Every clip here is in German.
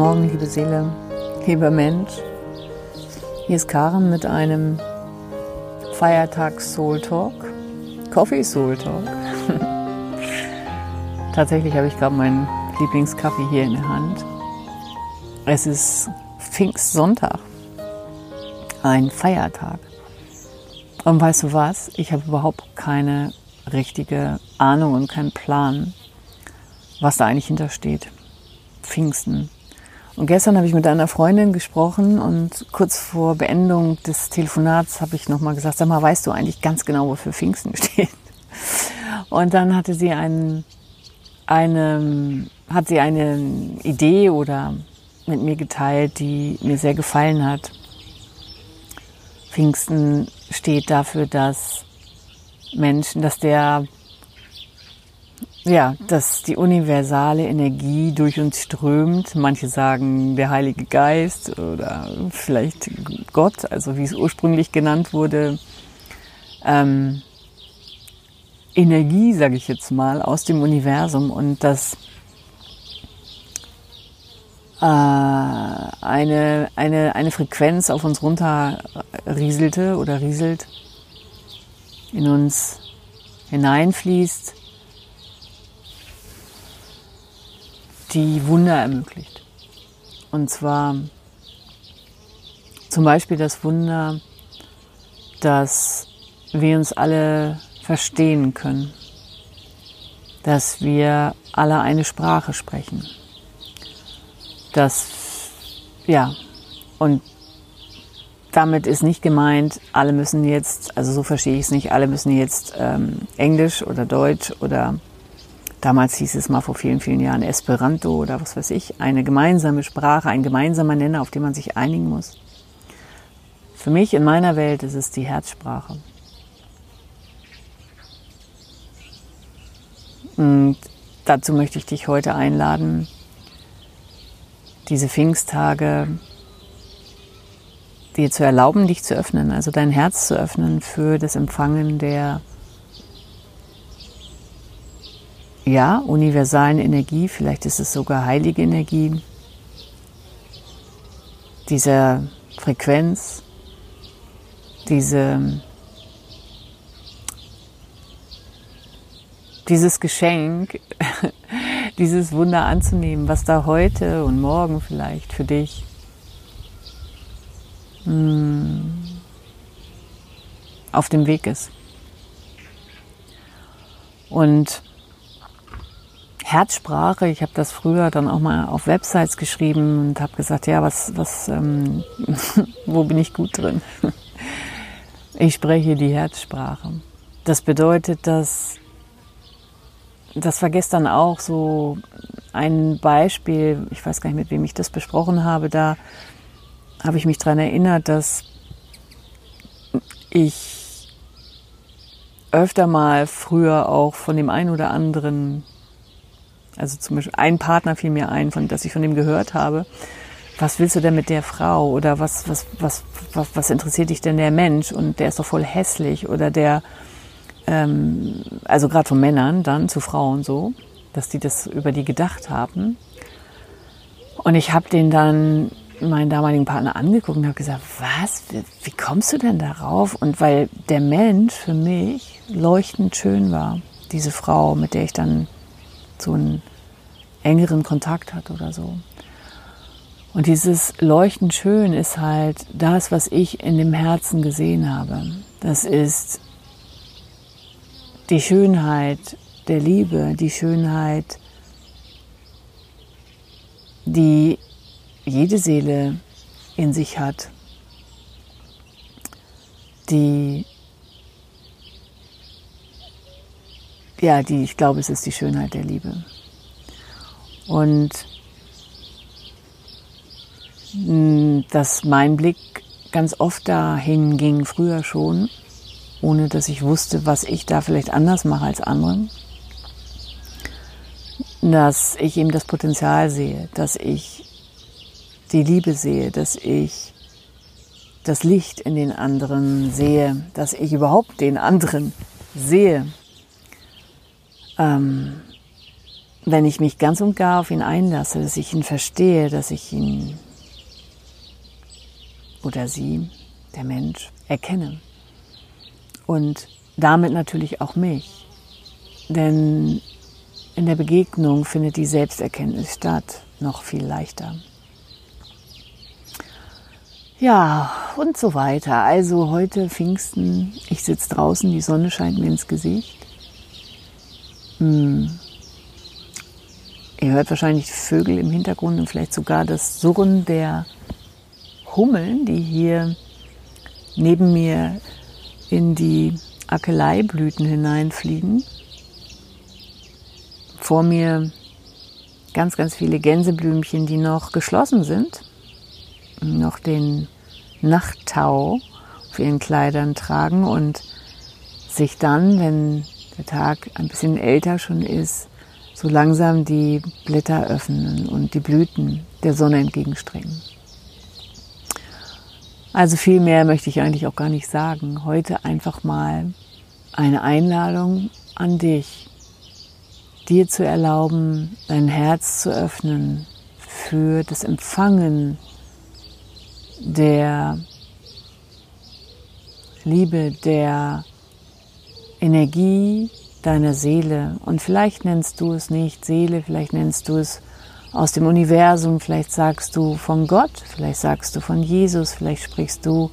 Morgen, liebe Seele, lieber Mensch. Hier ist Karen mit einem Feiertags Soul Talk, Coffee Soul Talk. Tatsächlich habe ich gerade meinen Lieblingskaffee hier in der Hand. Es ist Pfingstsonntag, ein Feiertag. Und weißt du was? Ich habe überhaupt keine richtige Ahnung und keinen Plan, was da eigentlich hintersteht. Pfingsten. Und gestern habe ich mit einer Freundin gesprochen und kurz vor Beendung des Telefonats habe ich nochmal gesagt, sag mal, weißt du eigentlich ganz genau, wofür Pfingsten steht? Und dann hatte sie einen, eine, hat sie eine Idee oder mit mir geteilt, die mir sehr gefallen hat. Pfingsten steht dafür, dass Menschen, dass der ja, dass die universale Energie durch uns strömt. Manche sagen der Heilige Geist oder vielleicht Gott, also wie es ursprünglich genannt wurde. Ähm, Energie, sage ich jetzt mal, aus dem Universum und dass äh, eine, eine, eine Frequenz auf uns runterrieselte oder rieselt, in uns hineinfließt die Wunder ermöglicht. Und zwar zum Beispiel das Wunder, dass wir uns alle verstehen können, dass wir alle eine Sprache sprechen, dass, ja, und damit ist nicht gemeint, alle müssen jetzt, also so verstehe ich es nicht, alle müssen jetzt ähm, Englisch oder Deutsch oder Damals hieß es mal vor vielen, vielen Jahren Esperanto oder was weiß ich, eine gemeinsame Sprache, ein gemeinsamer Nenner, auf den man sich einigen muss. Für mich in meiner Welt ist es die Herzsprache. Und dazu möchte ich dich heute einladen, diese Pfingsttage dir zu erlauben, dich zu öffnen, also dein Herz zu öffnen für das Empfangen der ja, universalen Energie, vielleicht ist es sogar heilige Energie, dieser Frequenz, diese, dieses Geschenk, dieses Wunder anzunehmen, was da heute und morgen vielleicht für dich hm, auf dem Weg ist. Und Herzsprache. Ich habe das früher dann auch mal auf Websites geschrieben und habe gesagt, ja, was, was, ähm, wo bin ich gut drin? Ich spreche die Herzsprache. Das bedeutet, dass das war gestern auch so ein Beispiel, ich weiß gar nicht, mit wem ich das besprochen habe, da habe ich mich daran erinnert, dass ich öfter mal früher auch von dem einen oder anderen also zum Beispiel ein Partner fiel mir ein, von, dass ich von dem gehört habe. Was willst du denn mit der Frau? Oder was, was, was, was, was interessiert dich denn der Mensch? Und der ist doch voll hässlich. Oder der, ähm, also gerade von Männern dann zu Frauen so, dass die das über die gedacht haben. Und ich habe den dann meinen damaligen Partner angeguckt und habe gesagt, was, wie, kommst du denn darauf? Und weil der Mensch für mich leuchtend schön war, diese Frau, mit der ich dann so einen engeren Kontakt hat oder so. Und dieses Leuchten schön ist halt das, was ich in dem Herzen gesehen habe. Das ist die Schönheit der Liebe, die Schönheit, die jede Seele in sich hat, die ja, die, ich glaube, es ist die Schönheit der Liebe. Und hm, dass mein Blick ganz oft dahin ging, früher schon, ohne dass ich wusste, was ich da vielleicht anders mache als andere. Dass ich eben das Potenzial sehe, dass ich die Liebe sehe, dass ich das Licht in den anderen sehe, dass ich überhaupt den anderen sehe ähm, wenn ich mich ganz und gar auf ihn einlasse, dass ich ihn verstehe, dass ich ihn oder sie, der Mensch, erkenne. Und damit natürlich auch mich. Denn in der Begegnung findet die Selbsterkenntnis statt, noch viel leichter. Ja, und so weiter. Also heute Pfingsten, ich sitze draußen, die Sonne scheint mir ins Gesicht. Hm. Ihr hört wahrscheinlich Vögel im Hintergrund und vielleicht sogar das Surren der Hummeln, die hier neben mir in die Akeleieblüten hineinfliegen. Vor mir ganz, ganz viele Gänseblümchen, die noch geschlossen sind, noch den Nachttau auf ihren Kleidern tragen und sich dann, wenn der Tag ein bisschen älter schon ist, so langsam die Blätter öffnen und die Blüten der Sonne entgegenstrecken. Also viel mehr möchte ich eigentlich auch gar nicht sagen. Heute einfach mal eine Einladung an dich, dir zu erlauben, dein Herz zu öffnen für das Empfangen der Liebe, der Energie deiner Seele. Und vielleicht nennst du es nicht Seele, vielleicht nennst du es aus dem Universum, vielleicht sagst du von Gott, vielleicht sagst du von Jesus, vielleicht sprichst du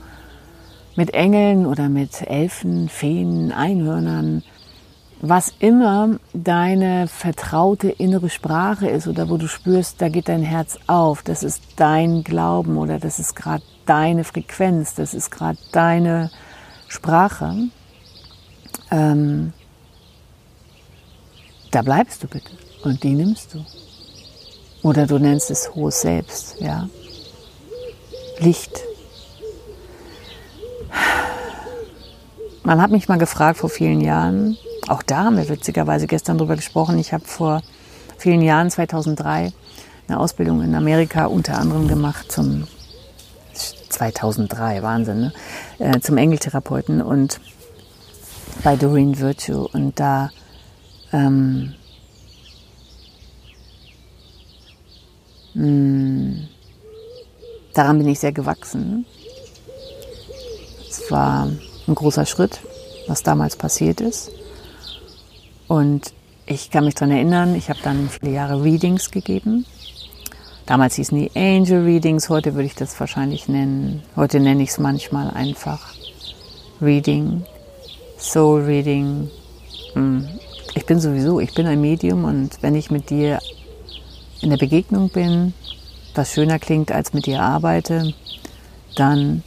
mit Engeln oder mit Elfen, Feen, Einhörnern, was immer deine vertraute innere Sprache ist oder wo du spürst, da geht dein Herz auf, das ist dein Glauben oder das ist gerade deine Frequenz, das ist gerade deine Sprache, ähm, da bleibst du bitte und die nimmst du. Oder du nennst es hohes Selbst, ja. Licht. Man hat mich mal gefragt vor vielen Jahren, auch da haben wir witzigerweise gestern drüber gesprochen. Ich habe vor vielen Jahren, 2003, eine Ausbildung in Amerika unter anderem gemacht zum 2003, Wahnsinn, ne? Äh, zum Engeltherapeuten und bei Doreen Virtue. Und da ähm, Hm. Daran bin ich sehr gewachsen. Es war ein großer Schritt, was damals passiert ist. Und ich kann mich daran erinnern, ich habe dann viele Jahre Readings gegeben. Damals hießen die Angel Readings, heute würde ich das wahrscheinlich nennen. Heute nenne ich es manchmal einfach Reading, Soul Reading. Bin sowieso, ich bin ein Medium und wenn ich mit dir in der Begegnung bin, was schöner klingt, als mit dir arbeite, dann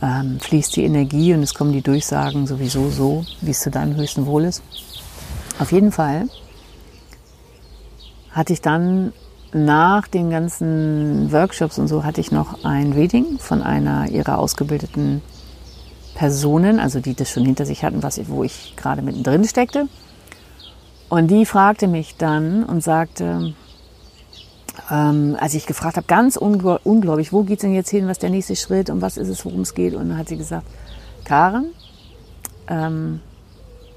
ähm, fließt die Energie und es kommen die Durchsagen sowieso so, wie es zu deinem höchsten Wohl ist. Auf jeden Fall hatte ich dann nach den ganzen Workshops und so hatte ich noch ein Reading von einer ihrer ausgebildeten Personen, also die das schon hinter sich hatten, was, wo ich gerade mittendrin steckte. Und die fragte mich dann und sagte, ähm, als ich gefragt habe, ganz ungläubig, wo geht es denn jetzt hin, was ist der nächste Schritt und was ist es, worum es geht. Und dann hat sie gesagt, Karen, ähm,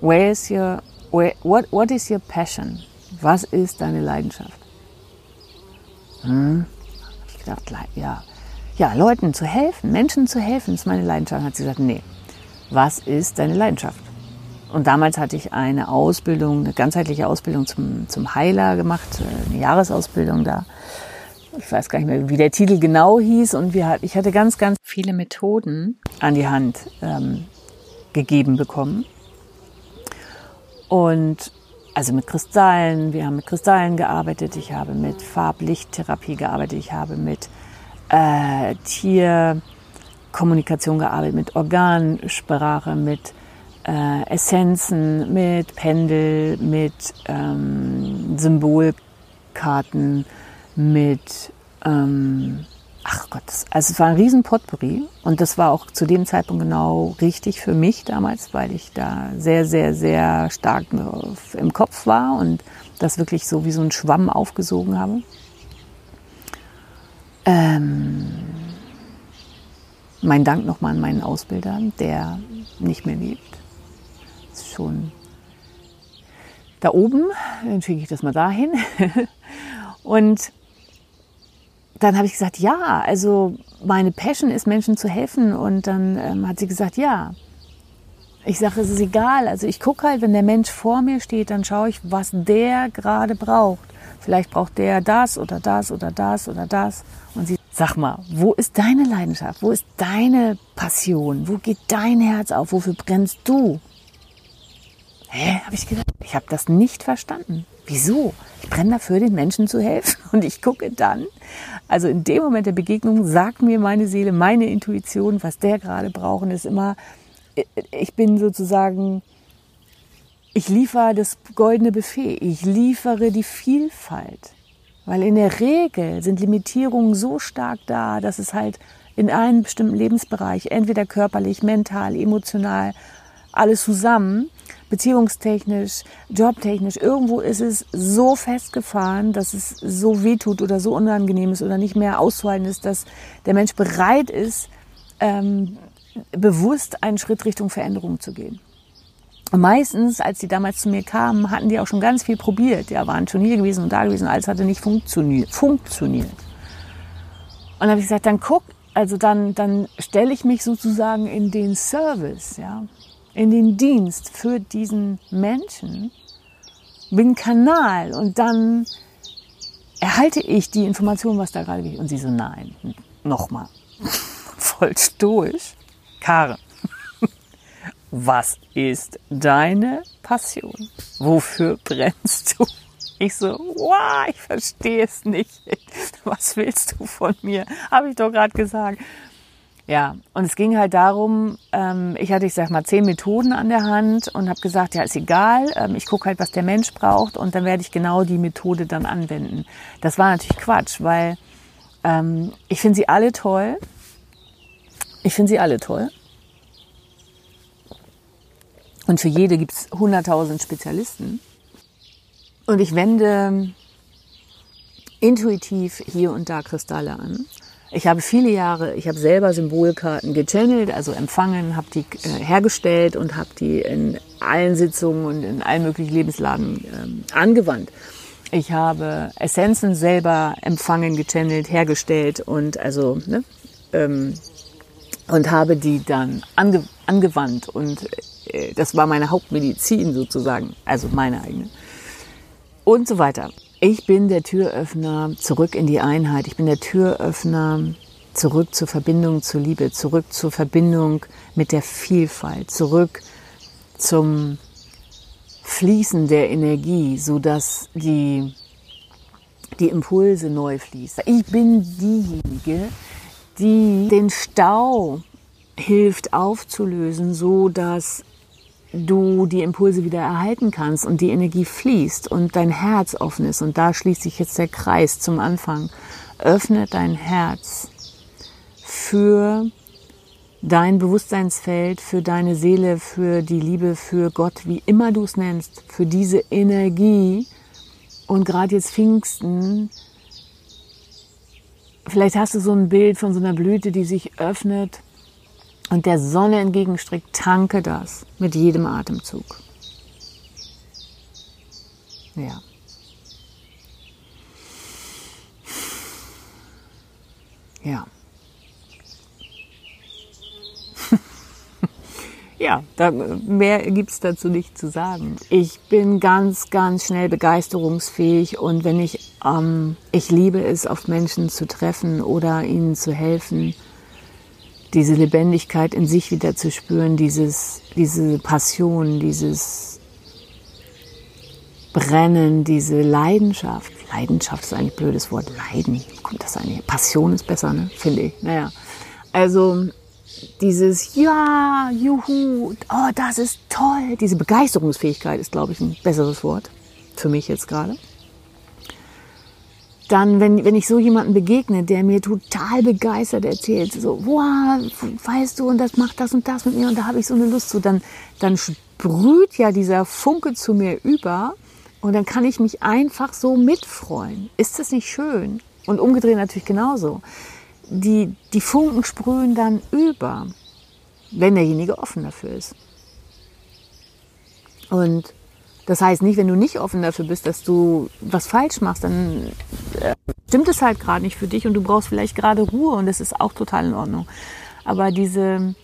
where is your, where, what, what is your passion? Was ist deine Leidenschaft? Hm? Hab ich gedacht, ja, ja, Leuten zu helfen, Menschen zu helfen, ist meine Leidenschaft. Hat sie gesagt, nee, was ist deine Leidenschaft? Und damals hatte ich eine Ausbildung, eine ganzheitliche Ausbildung zum, zum Heiler gemacht, äh, eine Jahresausbildung da. Ich weiß gar nicht mehr, wie der Titel genau hieß. Und wir, ich hatte ganz, ganz viele Methoden an die Hand ähm, gegeben bekommen. Und also mit Kristallen, wir haben mit Kristallen gearbeitet, ich habe mit Farblichttherapie gearbeitet, ich habe mit äh, Tierkommunikation gearbeitet, mit Organsprache, mit äh, Essenzen, mit Pendel, mit ähm, Symbolkarten, mit ähm, ach Gott, also es war ein riesen Potpourri und das war auch zu dem Zeitpunkt genau richtig für mich damals, weil ich da sehr, sehr, sehr stark im Kopf war und das wirklich so wie so ein Schwamm aufgesogen habe. Ähm, mein Dank nochmal an meinen Ausbilder, der nicht mehr lebt schon da oben, dann schicke ich das mal dahin. und dann habe ich gesagt, ja, also meine Passion ist, Menschen zu helfen. Und dann ähm, hat sie gesagt, ja. Ich sage, es ist egal. Also ich gucke halt, wenn der Mensch vor mir steht, dann schaue ich, was der gerade braucht. Vielleicht braucht der das oder das oder das oder das. Und sie, sag mal, wo ist deine Leidenschaft? Wo ist deine Passion? Wo geht dein Herz auf? Wofür brennst du? Hä, habe ich gedacht. Ich habe das nicht verstanden. Wieso? Ich brenne dafür, den Menschen zu helfen. Und ich gucke dann, also in dem Moment der Begegnung sagt mir meine Seele, meine Intuition, was der gerade braucht. Und ist immer, ich bin sozusagen, ich liefere das goldene Buffet. Ich liefere die Vielfalt. Weil in der Regel sind Limitierungen so stark da, dass es halt in einem bestimmten Lebensbereich, entweder körperlich, mental, emotional, alles zusammen, beziehungstechnisch, jobtechnisch, irgendwo ist es so festgefahren, dass es so wehtut oder so unangenehm ist oder nicht mehr auszuhalten ist, dass der Mensch bereit ist, ähm, bewusst einen Schritt Richtung Veränderung zu gehen. Und meistens, als die damals zu mir kamen, hatten die auch schon ganz viel probiert. Ja, waren schon hier gewesen und da gewesen, alles hatte nicht funktioniert. funktioniert. Und dann habe ich gesagt, dann guck, also dann, dann stelle ich mich sozusagen in den Service, ja in den Dienst für diesen Menschen, bin Kanal und dann erhalte ich die Information, was da gerade geht. Und sie so, nein, nochmal, voll stoisch. Karen, was ist deine Passion? Wofür brennst du? Ich so, wow, ich verstehe es nicht. Was willst du von mir? Habe ich doch gerade gesagt. Ja, und es ging halt darum, ähm, ich hatte, ich sag mal, zehn Methoden an der Hand und habe gesagt, ja, ist egal, ähm, ich gucke halt, was der Mensch braucht und dann werde ich genau die Methode dann anwenden. Das war natürlich Quatsch, weil ähm, ich finde sie alle toll. Ich finde sie alle toll. Und für jede gibt es 100.000 Spezialisten. Und ich wende intuitiv hier und da Kristalle an. Ich habe viele Jahre, ich habe selber Symbolkarten gechannelt, also empfangen, habe die äh, hergestellt und habe die in allen Sitzungen und in allen möglichen Lebenslagen ähm, angewandt. Ich habe Essenzen selber empfangen, gechannelt, hergestellt und also ne, ähm, und habe die dann ange angewandt und äh, das war meine Hauptmedizin sozusagen, also meine eigene und so weiter. Ich bin der Türöffner zurück in die Einheit. Ich bin der Türöffner zurück zur Verbindung zur Liebe, zurück zur Verbindung mit der Vielfalt, zurück zum Fließen der Energie, so dass die, die Impulse neu fließen. Ich bin diejenige, die den Stau hilft aufzulösen, so dass du die Impulse wieder erhalten kannst und die Energie fließt und dein Herz offen ist. Und da schließt sich jetzt der Kreis zum Anfang. Öffne dein Herz für dein Bewusstseinsfeld, für deine Seele, für die Liebe, für Gott, wie immer du es nennst, für diese Energie. Und gerade jetzt Pfingsten, vielleicht hast du so ein Bild von so einer Blüte, die sich öffnet und der Sonne entgegenstreckt, tanke das mit jedem Atemzug. Ja. Ja. ja, da, mehr gibt's dazu nicht zu sagen. Ich bin ganz, ganz schnell begeisterungsfähig und wenn ich, ähm, ich liebe es, auf Menschen zu treffen oder ihnen zu helfen diese Lebendigkeit in sich wieder zu spüren, dieses, diese Passion, dieses Brennen, diese Leidenschaft. Leidenschaft ist eigentlich ein blödes Wort. Leiden. Kommt das eigentlich? Passion ist besser, ne? Finde ich. Naja. Also, dieses Ja, juhu, oh, das ist toll. Diese Begeisterungsfähigkeit ist, glaube ich, ein besseres Wort. Für mich jetzt gerade dann, wenn, wenn ich so jemanden begegne, der mir total begeistert erzählt, so, wow, weißt du, und das macht das und das mit mir und da habe ich so eine Lust zu, dann, dann sprüht ja dieser Funke zu mir über und dann kann ich mich einfach so mitfreuen. Ist das nicht schön? Und umgedreht natürlich genauso. Die, die Funken sprühen dann über, wenn derjenige offen dafür ist. Und Das heißt nicht, wenn du nicht offen dafür bist, dass du was falsch machst, dann äh, stimmt es halt gerade nicht für dich und du brauchst vielleicht gerade Ruhe und das ist auch total in Ordnung. Aber diese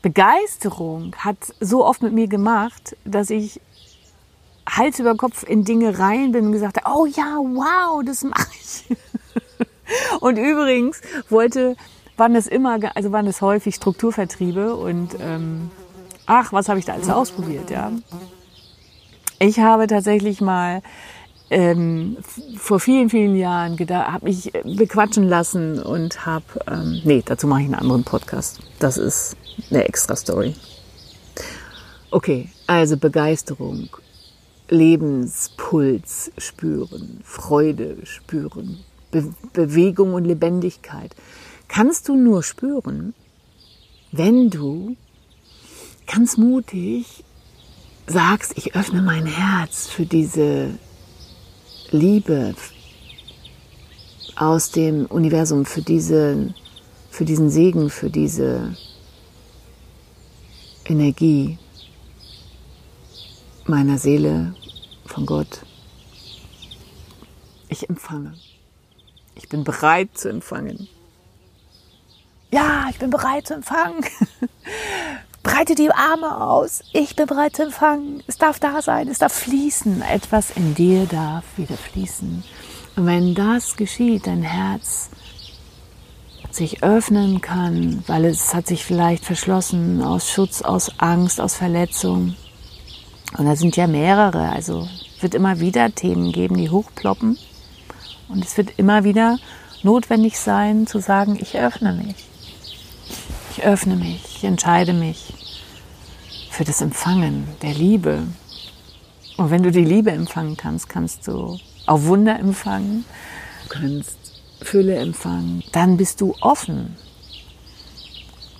Begeisterung hat so oft mit mir gemacht, dass ich Hals über Kopf in Dinge rein bin und gesagt habe, oh ja, wow, das mache ich. und übrigens wollte, waren das immer, also waren das häufig Strukturvertriebe und ähm, ach, was habe ich da alles ausprobiert, ja. Ich habe tatsächlich mal ähm, vor vielen, vielen Jahren habe mich bequatschen lassen und habe, ähm, nee, dazu mache ich einen anderen Podcast. Das ist eine extra Story. Okay, also Begeisterung, Lebenspuls spüren, Freude spüren, Be Bewegung und Lebendigkeit. Kannst du nur spüren, wenn du ganz mutig sagst, ich öffne mein Herz für diese Liebe aus dem Universum, für, diese, für diesen Segen, für diese Energie meiner Seele, von Gott. Ich empfange. Ich bin bereit zu empfangen. Ja, ich bin bereit zu empfangen. Breite die Arme aus. Ich bin bereit zu empfangen. Es darf da sein. Es darf fließen. Etwas in dir darf wieder fließen. Und wenn das geschieht, dein Herz sich öffnen kann, weil es hat sich vielleicht verschlossen aus Schutz, aus Angst, aus Verletzung. Und da sind ja mehrere. Also wird immer wieder Themen geben, die hochploppen. Und es wird immer wieder notwendig sein, zu sagen, ich öffne mich. Ich öffne mich, ich entscheide mich für das Empfangen der Liebe. Und wenn du die Liebe empfangen kannst, kannst du auch Wunder empfangen, du kannst Fülle empfangen, dann bist du offen.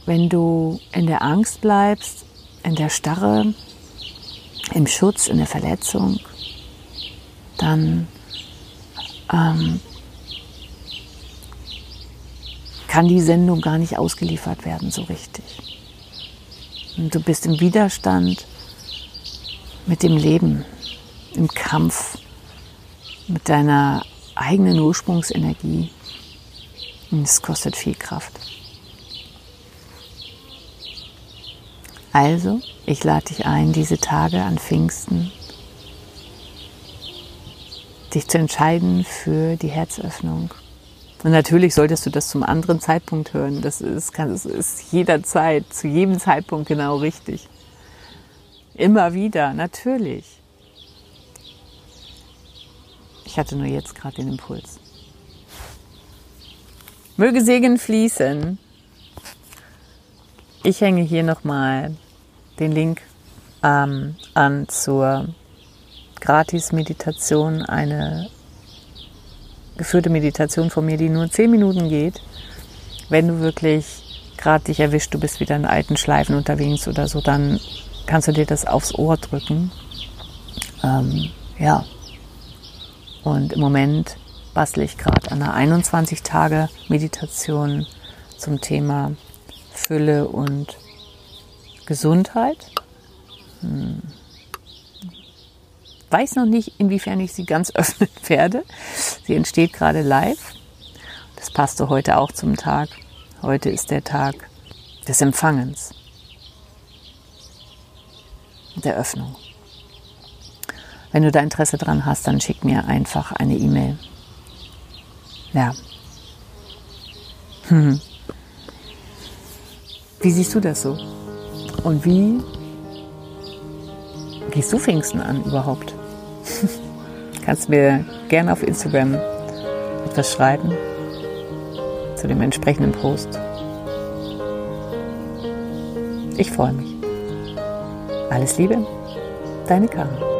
Wenn du in der Angst bleibst, in der Starre, im Schutz, in der Verletzung, dann ähm, kann die Sendung gar nicht ausgeliefert werden so richtig. Und du bist im Widerstand mit dem Leben, im Kampf mit deiner eigenen Ursprungsenergie. Und es kostet viel Kraft. Also, ich lade dich ein, diese Tage an Pfingsten dich zu entscheiden für die Herzöffnung. Und natürlich solltest du das zum anderen Zeitpunkt hören. Das ist, das ist jederzeit, zu jedem Zeitpunkt genau richtig. Immer wieder, natürlich. Ich hatte nur jetzt gerade den Impuls. Möge Segen fließen. Ich hänge hier nochmal den Link ähm, an zur Gratis-Meditation, eine geführte Meditation von mir, die nur zehn Minuten geht. Wenn du wirklich gerade dich erwischt, du bist wieder in alten Schleifen unterwegs oder so, dann kannst du dir das aufs Ohr drücken. Ähm, ja. Und im Moment bastle ich gerade an einer 21 Tage Meditation zum Thema Fülle und Gesundheit. Hm weiß noch nicht, inwiefern ich sie ganz öffnen werde. Sie entsteht gerade live. Das passte heute auch zum Tag. Heute ist der Tag des Empfangens, der Öffnung. Wenn du da Interesse dran hast, dann schick mir einfach eine E-Mail. Ja. Hm. Wie siehst du das so? Und wie gehst du Pfingsten an überhaupt? Kannst mir gerne auf Instagram etwas schreiben zu dem entsprechenden Post. Ich freue mich. Alles Liebe, deine Karin.